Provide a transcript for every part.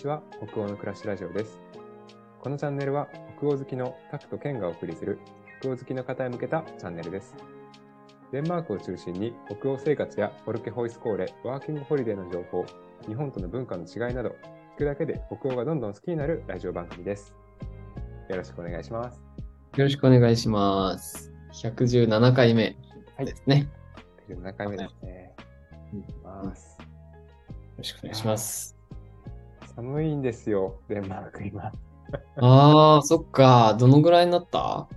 ちは北欧の暮らしラジオですこのチャンネルは北欧好きのタクとケンがお送りする北欧好きの方へ向けたチャンネルですデンマークを中心に北欧生活やフォルケホイスコーレ、ワーキングホリデーの情報、日本との文化の違いなど、聞くだけで北欧がどんどん好きになるラジオ番組です。よろしくお願いします。よろしくお願いします。117回目ですね。7回目ですね。よろしくお願いします。寒いんですよ、デンマーク今。ああ、そっか。どのぐらいになった？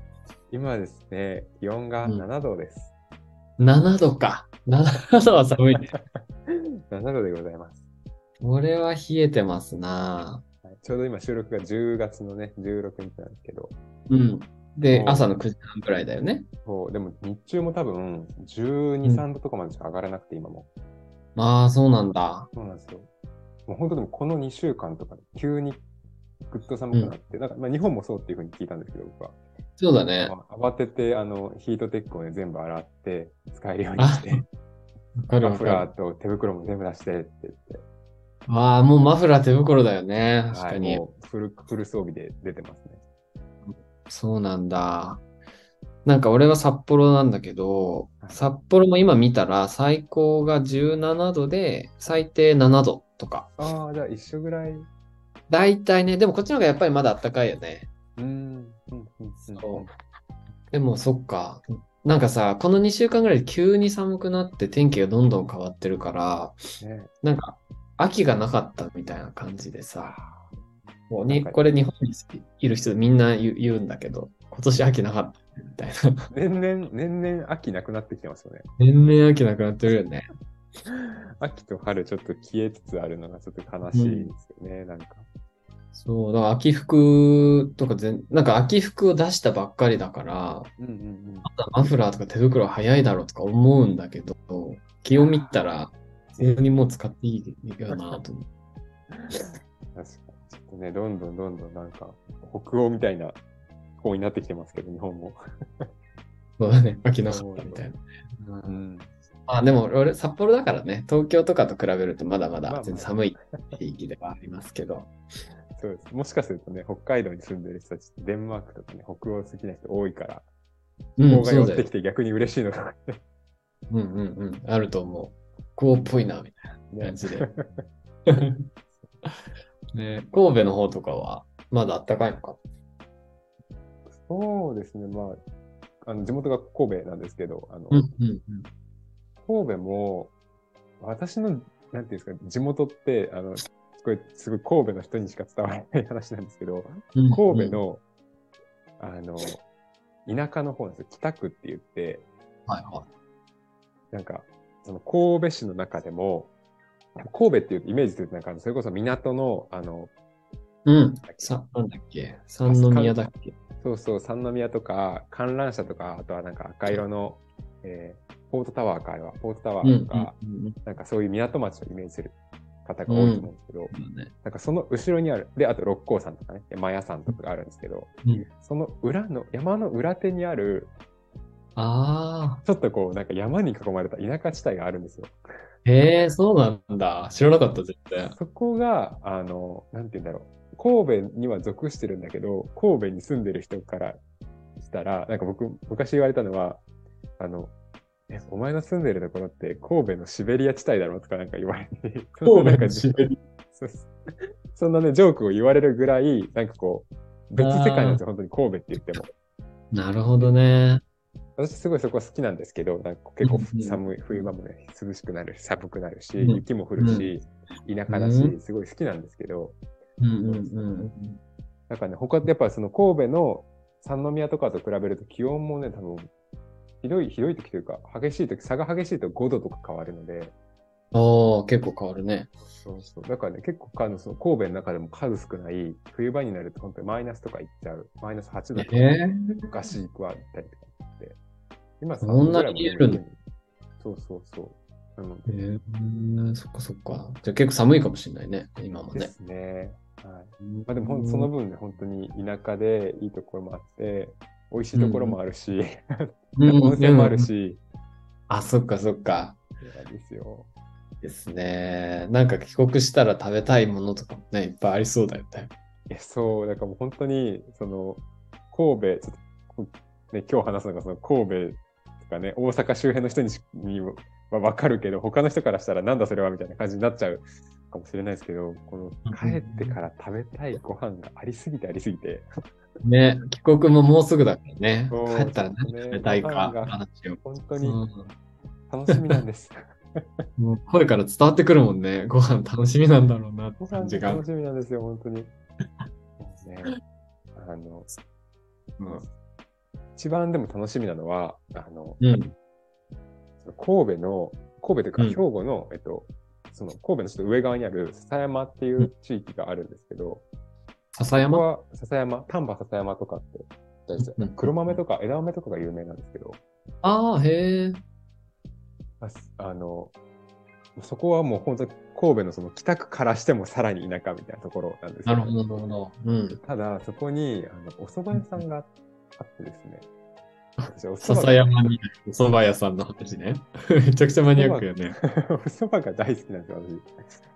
今ですね、気温がうん7度です。?7 度か。7度は寒いね。7度でございます。これは冷えてますな。はいちょうど今収録が10月のね、16日なんですけど、うん。で朝の9時半くらいだよね。そうでも日中も多分12、うん3度とかまでしか上がらなくて今も。ああ、そうなんだ。そうなんですよ。もう本当でもこの2週間とか急にぐっと寒くなって、なんかまあ日本もそうっていうふうに聞いたんですけど、僕は。そうだね。まあ慌ててあのヒートテックをね全部洗って使えるようにして、マフラーと手袋も全部出してって言って、る。ああ、もうマフラー手袋だよね。確はい、かに。もうフルフル装備で出てますね。そうなんだ。なんか俺は札幌なんだけど、はい札幌も今見たら最高が17度で最低7度とか。ああ、じゃあ一緒ぐらい。うだいたいね、でもこっちの方がやっぱりまだ暖かいよね。うんうんうんそうでもそっか。なんかさ、この2週間ぐらいで急に寒くなって天気がどんどん変わってるから、ね、なんか秋がなかったみたいな感じでさ、もうにこれ日本にいる人みんな言う言うんだけど、今年秋なかったみたいな。年々、年々秋なくなってきてますよね。年々秋なくなってるよね。秋と春ちょっと消えつつあるのがちょっと悲しいですよね、なんか。そう、だから秋服とか全、なんか秋服を出したばっかりだから、うんうんうん。まだマフラーとか手袋早いだろうとか思うんだけど、気を見たら、普通にもう使っていいよなと思う。確かに。ちょっとね、どんどんどんどんなんか、北欧みたいな方になってきてますけど、日本も。そうだね、秋なかったみたいな。うんん。あ、でも俺、札幌だからね、東京とかと比べるとまだまだ全然寒い地域ではありますけど。そうです。もしかするとね、北海道に住んでる人たちってデンマークとかね、北欧好きな人多いから、うが寄ってき。て逆に嬉しいのかなって。うんうんうん、あると思う。こうっぽいな、みたいなね感じで。ね、神戸の方とかはまだ暖かいのか？そうですね、まあ、あの地元が神戸なんですけど、あの、うんうんうん。神戸も、私の、なんていうんですか、地元って、あの、これすごい神戸の人にしか伝わらない話なんですけど、うん神戸、の、あの、田舎の方なんですよ。北区って言って、はいはなんか、その神戸市の中でも、神戸っていうイメージすると、なんか、それこそ港の、あの、い。うん。さ、なんだっけ？三宮だっけ？そうそう、三宮とか、観覧車とか、あとはなんか赤色の、えーポートタワーか、あれは、ポートタワうんーとか、うんうんなんかそういう港町をイメージする方が多いと思うんですけど、うんねなんかその後ろにある、で、あと六甲山とかね、山屋山とかがあるんですけど、うんその裏の、山の裏手にある、ああ。ちょっとこう、なんか山に囲まれた田舎地帯があるんですよ。へえ、そうなんだ。知らなかった、絶対。そこが、あの、なんて言うんだろう。神戸には属してるんだけど、神戸に住んでる人からしたら、なんか僕、昔言われたのは、あの、え、お前の住んでるところって神戸のシベリア地帯だろとかなんか言われて、そんななんかシベリそうそんなね、ジョークを言われるぐらい、なんかこう、別世界なんですよ、本当に神戸って言っても。なるほどね。私すごいそこは好きなんですけど、なんか結構寒い、冬場もね、涼しくなるし、寒くなるし、うん。雪も降るし、田舎だし、うすごい好きなんですけど、うんうんうん。なんかね、他ってやっぱその神戸の三宮とかと比べると気温もね、多分、ひどい、ひどい時というか、激しい時、差が激しいと5度とか変わるので、ああ、結構変わるね。そうそう。だからね、結構あのその神戸の中でも数少ない、冬場になると本当にマイナスとかいっちゃう。マイナス8度とか、ええ昔行くわったりとかって。今そんなに言えるの？そうそうそう。なのでええそっかそっか。じゃあ結構寒いかもしれないね、今もね。ですね。はい。まあでもその分ね、本当に田舎でいいところもあって、美味しいところもあるし、うん 温泉もあるし、あ、そっかそっか。ですよ。ですね。なんか帰国したら食べたいものとかもね、いっぱいありそうだよね。え、そう、だからもう本当に、その、神戸、ちょっとね、今日話すのがその神戸とかね、大阪周辺の人にしにはわかるけど、他の人からしたらなんだそれはみたいな感じになっちゃうかもしれないですけど、この帰ってから食べたいご飯がありすぎてありすぎて、ね、帰国ももうすぐだからね。帰ったら何食べたいか話を。本当にうん楽しみなんです。もう声から伝わってくるもんね。ご飯楽しみなんだろうなってご感じが。楽しみなんですよ、本当に。ね、あの、うん一番でも楽しみなのは、あの、うん。神戸の、神戸というかうん兵庫の、えっと、その神戸のちょっと上側にある笹山っていう地域があるんですけど、笹山？は笹山、丹波笹山とかって黒豆とか枝豆とかが有名なんですけど、ああ、へえ。ああの、そこはもう本当に神戸のその北区からしてもさらに田舎みたいなところなんですよなるほど、なるほど。うん。ただ、そこにあのお蕎麦屋さんがあってですね。笹山にお蕎麦屋さんの話ね。めちゃくちゃマニアックよね。お蕎麦が大好きなんですよ、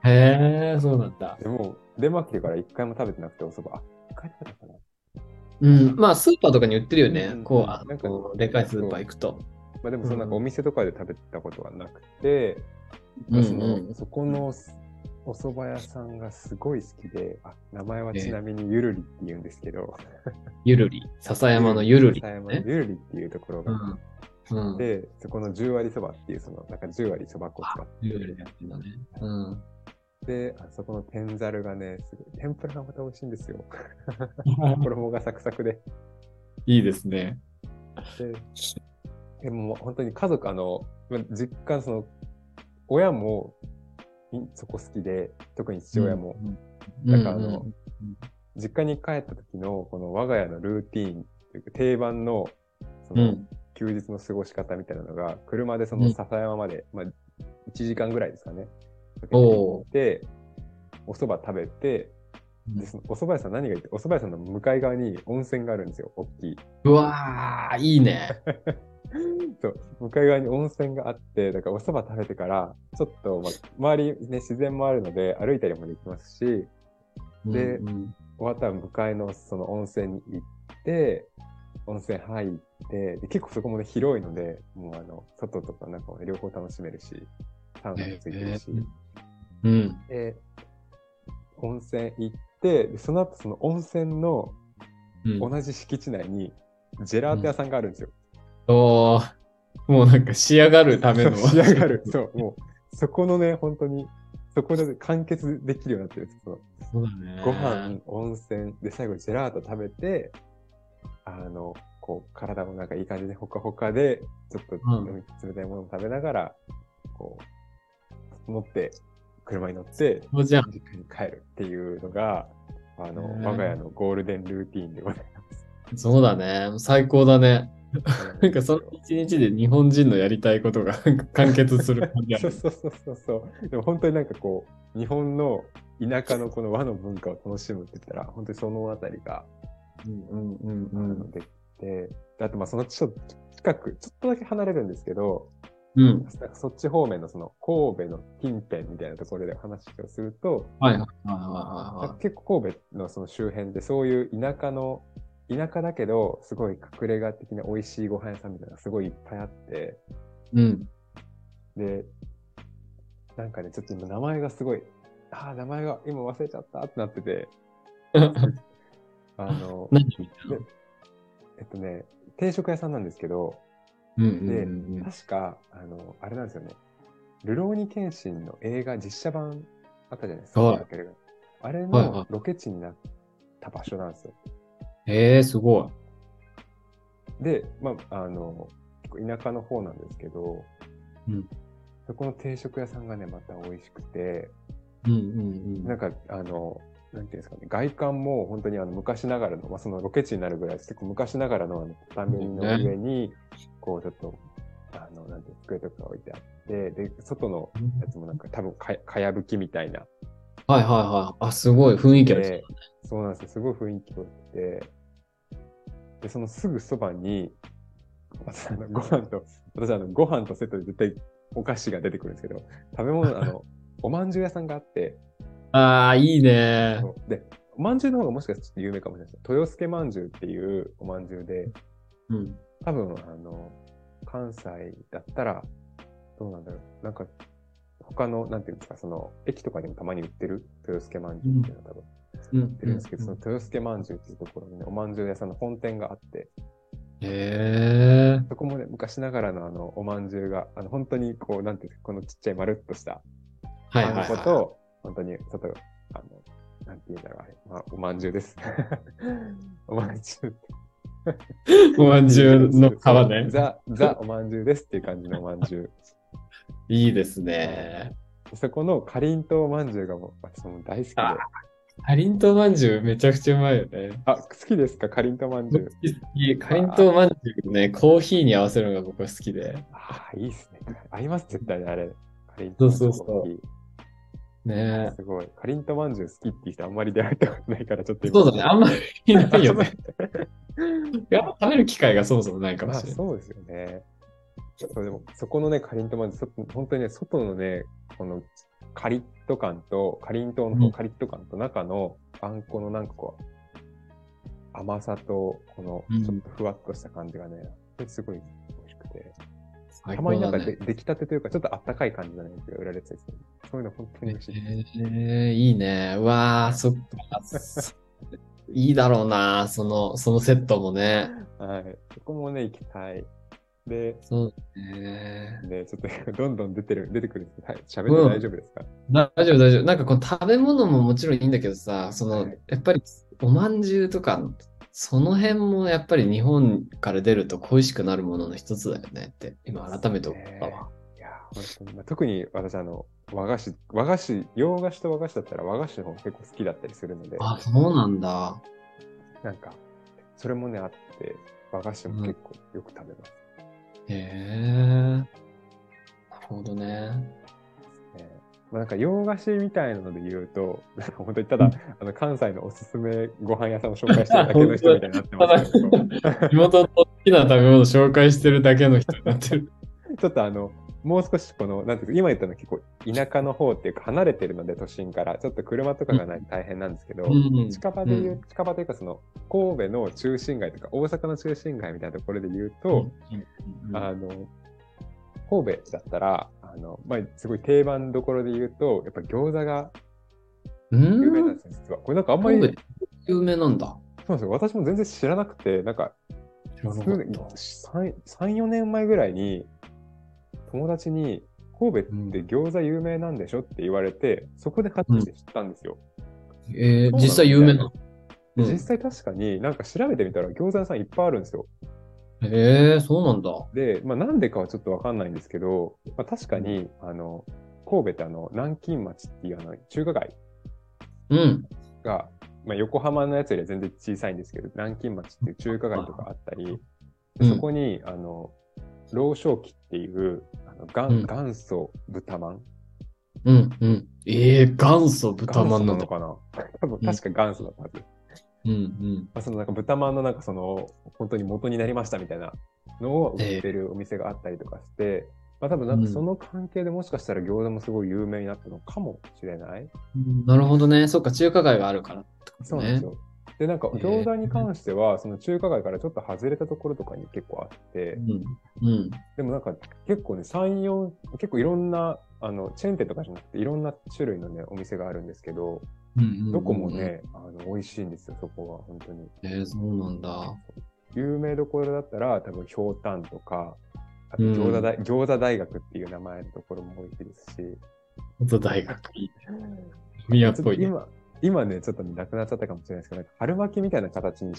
へえ、そうなんだ私。。でも、デンマーク来てから一回も食べてなくて、お蕎麦。あ、一回食べたかな。うん。まあ、スーパーとかに売ってるよね。うんこう、あなんかでかいスーパー行くと。まあでも、そのなんかうんお店とかで食べたことはなくて、うんそのうんそこのお蕎麦屋さんがすごい好きで、あ、名前はちなみにゆるりって言うんですけど、ゆるり。笹山のゆるり、笹山のね。ゆるりっていうところがあうん。うん。って、そこの10割そばっていう、その、なんか10割そば粉を使ってゆるりやってんだね。うん。で、あそこの天ざるがね、すごい、天ぷらがまた美味しいんですよ。衣がサクサクで。いいですね。で、でも本当に家族、あの、ま実家、その、親もいそこ好きで、特に父親も、うん。なんかあのうんうん実家に帰った時の、この我が家のルーティーンというか、定番の、その、うん。休日の過ごし方みたいなのが、車でその笹山まで、まあ、1時間ぐらいですかね。かけて行って、お蕎麦食べて、でそのお蕎麦屋さん何がいいって、お蕎麦屋さんの向かい側に温泉があるんですよ、大きい。うわー、いいね。そう、向かい側に温泉があって、だからお蕎麦食べてから、ちょっと、まあ、周りね、自然もあるので、歩いたりもできますし、でうんうん終わったら向かいのその温泉に行って、温泉入って、で結構そこもね、広いので、もうあの、外とか中も両方楽しめるし、サウナもついてるし、うん。で、温泉行って、でその後その温泉のうん。同じ敷地内にジェラート屋さんがあるんですよ。おーもうなんか仕上がるための。仕上がる。そう、もう、そこのね、本当に、そこで完結できるようになってる。そのそうだね。ご飯、温泉、で、最後ジェラート食べて、あの、こう、体もなんかいい感じでほかほかで、ちょっと冷たいものを食べながら、こう、乗って、車に乗って、そうじゃん。実家に帰るっていうのが、あの、我が家のゴールデンルーティーンでございます。そうだね。最高だね。なんかそのう一日で日本人のやりたいことが 完結する感じある。そうそうそうそうそう。でも本当になんかこう、日本の田舎のこの和の文化を楽しむって言ったら、本当にそのあたりが、うんうんあのできて、であとまあそのちょっと近く、ちょっとだけ離れるんですけど、うん。なんかそっち方面のその神戸の近辺みたいなところで話をすると、はいはいはいはいは結構神戸のその周辺でそういう田舎の、田舎だけど、すごい隠れ家的な美味しいご飯屋さんみたいなのがすごいいっぱいあって、い。うん。で、なんかね、ちょっと今名前がすごい、ああ、名前が今忘れちゃったってなってて、あの。えっとね、定食屋さんなんですけど、うんうんうん確か、あの、あれなんですよね。ルローニケンシンの映画実写版あったじゃないですか。はいあれはいはのロケ地になった場所なんですよ。へえ、すごい。で、まあ、あの、田舎の方なんですけど、うんそこの定食屋さんがね、また美味しくて、うんうんなんか、あの、なんていうんですかね、外観も本当にあの昔ながらの、まあ、そのロケ地になるぐらい結構昔ながらのあの畳の上に、こうちょっと、あの、なんていうの机とか置いてあって、で、外のうん。やつもなんか多分かかやぶきみたいな。はいはいはい。あ、すごい雰囲気ある。でそうなんですよ。すごい雰囲気が良くて、で、そのすぐそばに、私あのご飯と、私あのご飯とセットで絶対お菓子が出てくるんですけど、食べ物、あの、おまんじゅう屋さんがあって、ああ、いいね。で、おまんじゅうの方がもしかしたら有名かもしれないです。豊助まんじゅうっていうおまんじゅうで、うん。多分、あの、関西だったら、どうなんだろう。なんか、他の、なんていうんですか、その、駅とかでもたまに売ってる豊助まんじゅうっていうのが多分うん。売ってるんですけど、その豊助まんじゅうっていうところにね、おまんじゅう屋さんの本店があって、へえ。そこもね、昔ながらのあの、おまんじゅうが、あの、本当にこう、なんていうんですか、このちっちゃいまるっとしたはいはい、あんはい。こと、本当に、ちょっと、あの、なんて言うんだろう、あれ、まあ、おまんじゅうです。おまんじゅう。おまんじゅうの皮ね。ザ、ザおまんじゅうですっていう感じのおまんじゅう。いいですね。そこのかりんとうまんじゅうがもう私も大好きで。ああ、かりんとうまんじゅうめちゃくちゃうまいよね。好きですか？かりんとうまんじゅう。好きかりんとうまんじゅうね、コーヒーに合わせるのが僕は好きで。ああ、いいっすね。合います、絶対にあれ。かりんとうまんじゅうそうそうそうねーすごい。かりんとうまんじゅう好きって人あんまり出会ったことないから、ちょっとそうだね、あんまりいないよね。り。やっぱ食べる機会がそもそもないかもまあしれない。そうですよね。そうでもそこのね、かりんとうまんじゅう、そ本当にね、外のね、このカリッと感と、かりんとううんのカリッと感と、中のあんこのなんかこう、甘さと、このうんちょっとふわっとした感じがね、すごい美味しくて、最たまになんかで、出来たてというか、ちょっとあったかい感じのやつが売られてたりする。そういうの本当に美味しい。えー、いいね。うわあ、そっか。いいだろうな、その、そのセットもね。はい。そこもね、行きたい。で、そうね。で、ちょっとどんどん出てる、出てくるんですけど、はい、喋って大丈夫ですか、大丈夫、大丈夫。なんかこの食べ物ももちろんいいんだけどさ、その、はいやっぱりおまんじゅうとか、その辺もやっぱり日本から出ると恋しくなるものの一つだよねって、今改めて思ったわ。特に私、あの、和菓子、和菓子、洋菓子と和菓子だったら和菓子の方が結構好きだったりするので、あ、そうなんだ。なんか、それもね、あって、和菓子も結構よく食べます。へえ。なるほどね。ねまあ、なんか洋菓子みたいなので言うと、なんか本当にただ、あの関西のおすすめご飯屋さんを紹介してるだけの人みたいになってますけど、地元の好きな食べ物紹介してるだけの人になってる。ちょっとあの、もう少しこの、なんていうか、今言ったのは結構田舎の方っていうか離れてるので都心から、ちょっと車とかがないと大変なんですけど、うん近場で言う、うん近場というかその神戸の中心街とか大阪の中心街みたいなところで言うと、あの、神戸だったら、あの、まあ、すごい定番どころで言うと、やっぱ餃子がうん、有名なんですよ、実は。これなんかあんまり、有名なんだ。そうなんですよ。私も全然知らなくて、なんか、知らなかった。3、4年前ぐらいに、友達に、神戸って餃子有名なんでしょって言われて、そこで初めて知ったんですよ。えー、そうなの実際有名なの？で実際確かになんか調べてみたら餃子屋さんいっぱいあるんですよ。へえー、そうなんだ。で、まあなんでかはちょっとわかんないんですけど、まあ確かに、あの、神戸ってあの、南京町っていうあの、中華街うん。が、まあ横浜のやつよりは全然小さいんですけど、南京町っていう中華街とかあったり、うんそこに、あの、老少期っていう、あの元うん元祖豚まん？うん、うん。ええー、元祖豚まんなのかな？多分確か元祖だったはず。うん、うん。まあ、そのなんか豚まんのなんかその本当に元になりましたみたいなのを売ってるお店があったりとかして、まあ多分なんかその関係でもしかしたら餃子もすごい有名になったのかもしれない。うんなるほどね。そっか、中華街があるからね。そうなんですよ。で、なんか餃子に関しては、その中華街からちょっと外れたところとかに結構あって、うん。うん。でもなんか結構ね、3、4、結構いろんな、あの、チェーン店とかじゃなくていろんな種類のね、お店があるんですけど、うんうんうんどこも。ね、あの、美味しいんですよ、そこは、本当に。えー、そうなんだ。有名どころだったら、多分、ひょうたんとか、あとうん餃子大、餃子大学っていう名前のところも美味しいですし、本当大学。宮っぽいね。今、今ね、ちょっとねなくなっちゃったかもしれないですけど、なんか春巻きみたいな形の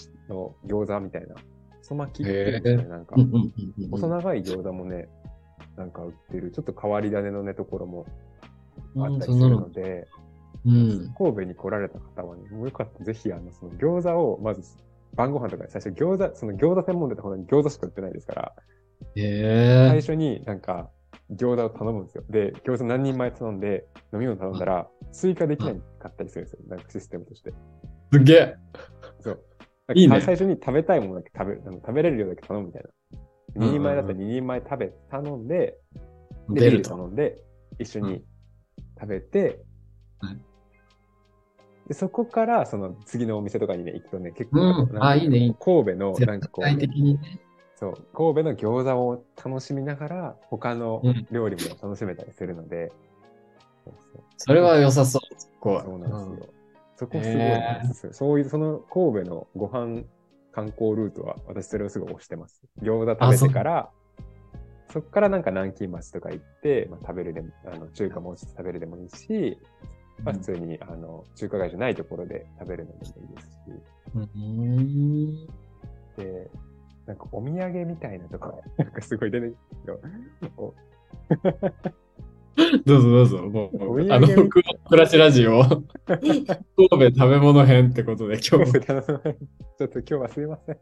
餃子みたいな、細巻きっていうんですかね、なんか。細長い餃子もね、なんか売ってる、ちょっと変わり種のね、ところもあったりするのので、うん。神戸に来られた方はね、もうよかった。らぜひ、あの、その餃子を、まず、晩ご飯とかで最初餃子、その餃子専門店ってほどに餃子しか売ってないですから、え最初になんか餃子を頼むんですよ。で、餃子何人前頼んで、飲み物頼んだら、追加できなかったりするんですよ。なんかシステムとして。ー、すげえ。そう。いいね最初に食べたいものだけ食べ、あの食べれる量だけ頼むみたいな。うんうん2人前だったら2人前食べ、頼んで、で出ると。頼んで、一緒に食べて、はいでそこからその次のお店とかにね、行くとね、結構、うんあいいね神戸のなんかこう、にね。そう、神戸の餃子を楽しみながら、他のうん料理も楽しめたりするので、そうそうそれは良さそう。そうなんですよ。そこすごいですよ。そういう、その神戸のご飯観光ルートは、私それをすごい推してます。餃子食べてから、そこからなんか南京町とか行って、まあ、食べるでも、あの中華もうちょっと食べるでもいいし、まあ、普通にあの中華街じゃないところで食べるのでもいいですし、うん。で、なんかお土産みたいなところ、なんかすごい出てくるけど、お どうぞどうぞ。もう、あの、僕の暮らしラジオ、神戸食べ物編ってことで、今日も。ちょっと今日はすいません。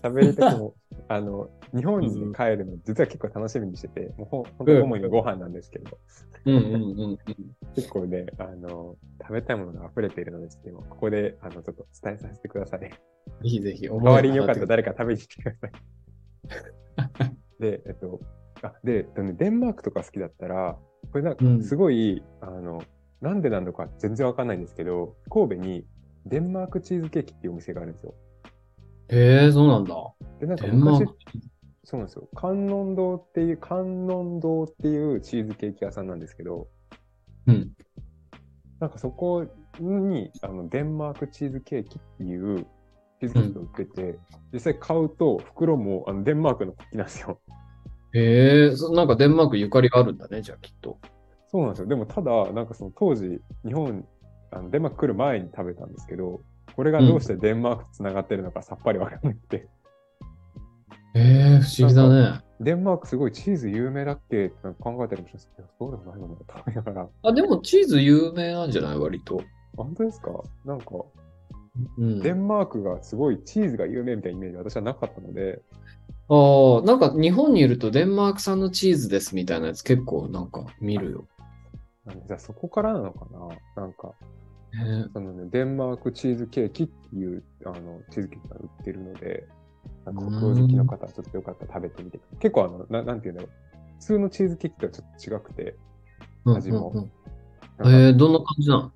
喋りたくも、あの、日本に帰るの、実は結構楽しみにしてて、もうほん本当に主にご飯なんですけど、うんうんうんうん。結構ね、あの、食べたいものが溢れているので、ちここで、あの、ちょっと伝えさせてください。ぜひぜひ、代代わりによかったら誰か食べに来てください。で、えっと、あ、で、デンマークとか好きだったら、これなんかうんすごい、あの、なんでなのか全然わかんないんですけど、神戸にデンマークチーズケーキっていうお店があるんですよ。へえ、そうなんだ。で、なんか昔ク、そうなんですよ。観音堂っていう、観音堂っていうチーズケーキ屋さんなんですけど、うん。なんかそこに、あの、デンマークチーズケーキっていうチーズケーキが売ってて、実際買うと袋もあのデンマークの国旗なんですよ。へえ、そなんかデンマークゆかりがあるんだね、じゃあきっと。そうなんですよ。でもただ、なんかその当時、日本、あのデンマーク来る前に食べたんですけど、これがどうしてデンマークと繋がってるのかさっぱりわかんなくて、へえ、不思議だね。デンマークすごいチーズ有名だっけ？って考えたりもしますけど、そうでもないのと思いながら、あ、でもチーズ有名なんじゃない？割と。本当ですか？なんか、うん。デンマークがすごいチーズが有名みたいなイメージは私はなかったので、ああ、なんか日本にいるとデンマーク産のチーズですみたいなやつ結構なんか見るよ。じゃあそこからなのかな？なんか、そのね、デンマークチーズケーキっていうあのチーズケーキが売ってるので、なんか北欧好きの方はちょっとよかったら食べてみて。結構あの、ななんていうんだろう。普通のチーズケーキとはちょっと違くて、味もうんうんうんえー、どんな感じなの？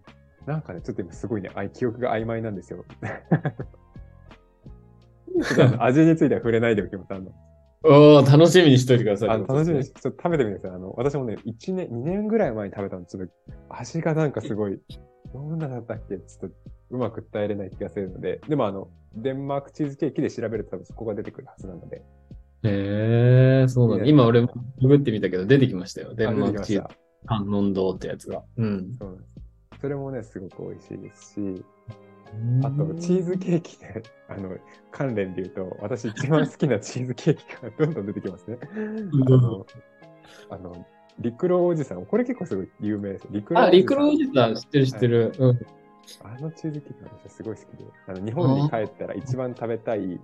なんかね、ちょっと今すごいね、あい記憶が曖昧なんですよ。味については触れないでおきます。あのおー楽しみにしといてください。あの楽しみにしちょっと食べてみてください。あの、私もね、1年、2年ぐらい前に食べたの、ちょっと味がなんかすごい、どんなだったっけ？ちょっとうまく伝えれない気がするので、でもあの、デンマークチーズケーキで調べると多分そこが出てくるはずなので、へえそうなんだ。ね今俺もググってみたけど出てきましたよ。デンマークチーズ。観音堂ってやつが。うん。そうなんです。それもね、すごく美味しいですし、あと、チーズケーキね、あの、関連で言うと、私一番好きなチーズケーキがどんどん出てきますね。あの、あの、陸路おじさん、これ結構すごい有名です。陸路あ、リクロおんじさん知ってる知ってる。うん。あのチーズケーキが私はすごい好きで、あの日本に帰ったら一番食べたい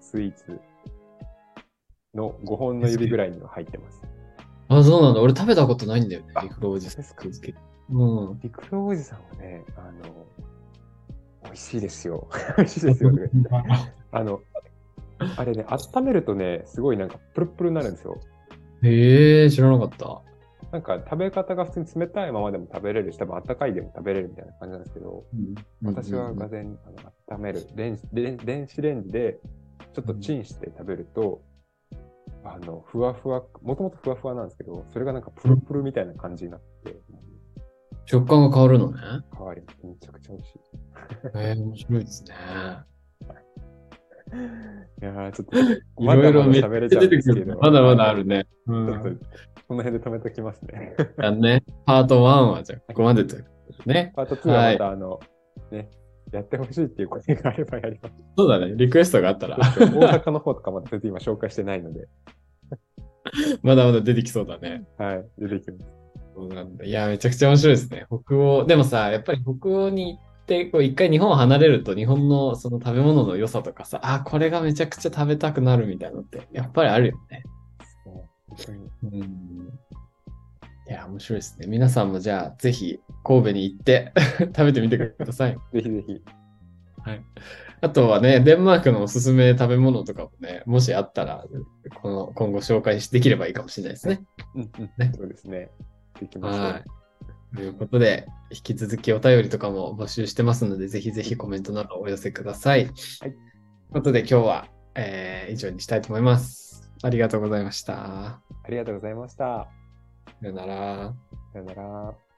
スイーツの5本の指ぐらいには入ってます。あ、そうなんだ。俺食べたことないんだよね。あリクロおじさん。そうですかうん。おじさんはね、あの、美味しいですよ。美味しいですよとか言って。あの、あれね、温めるとね、すごいなんかプルプルになるんですよ。へえ知らなかった。なんか食べ方が普通に冷たいままでも食べれるし、多分温かいでも食べれるみたいな感じなんですけど、私はがぜんあの温める電子電、電子レンジでちょっとチンして食べると、あの、ふわふわ、もともとふわふわなんですけど、それがなんかプルプルみたいな感じになって、食感が変わるのね。変わります。めちゃくちゃ美味しい。へえ面白いですね。いやーちょっと、いろいろめっちゃ喋れちゃう出てる。まだまだあるね。この辺で止めときますね。だね。パート1はじゃあここまでということでね。パート2はまた、あの、ね、やってほしいっていう声があればやります。そうだね。リクエストがあったら、大阪の方とかまだ全然今紹介してないので、まだまだ出てきそうだね。はい、出てきます。そうなんだ。いや、めちゃくちゃ面白いですね。北欧。でもさ、やっぱり北欧に行って、こう一回日本を離れると、日本のその食べ物の良さとかさ、あ、これがめちゃくちゃ食べたくなるみたいなのって、やっぱりあるよね。うん。いや、面白いですね。皆さんもじゃあ、ぜひ神戸に行って 食べてみてください。ぜひぜひ。はい。あとはね、デンマークのおすすめ食べ物とかもね、もしあったら、この今後紹介できればいいかもしれないですね。うんうんねそうですね。できましょう。はい。ということで、引き続きお便りとかも募集してますので、ぜひぜひコメントなどお寄せください。はい。ということで、今日は、えー以上にしたいと思います。ありがとうございました。ありがとうございました。さよなら。さよなら。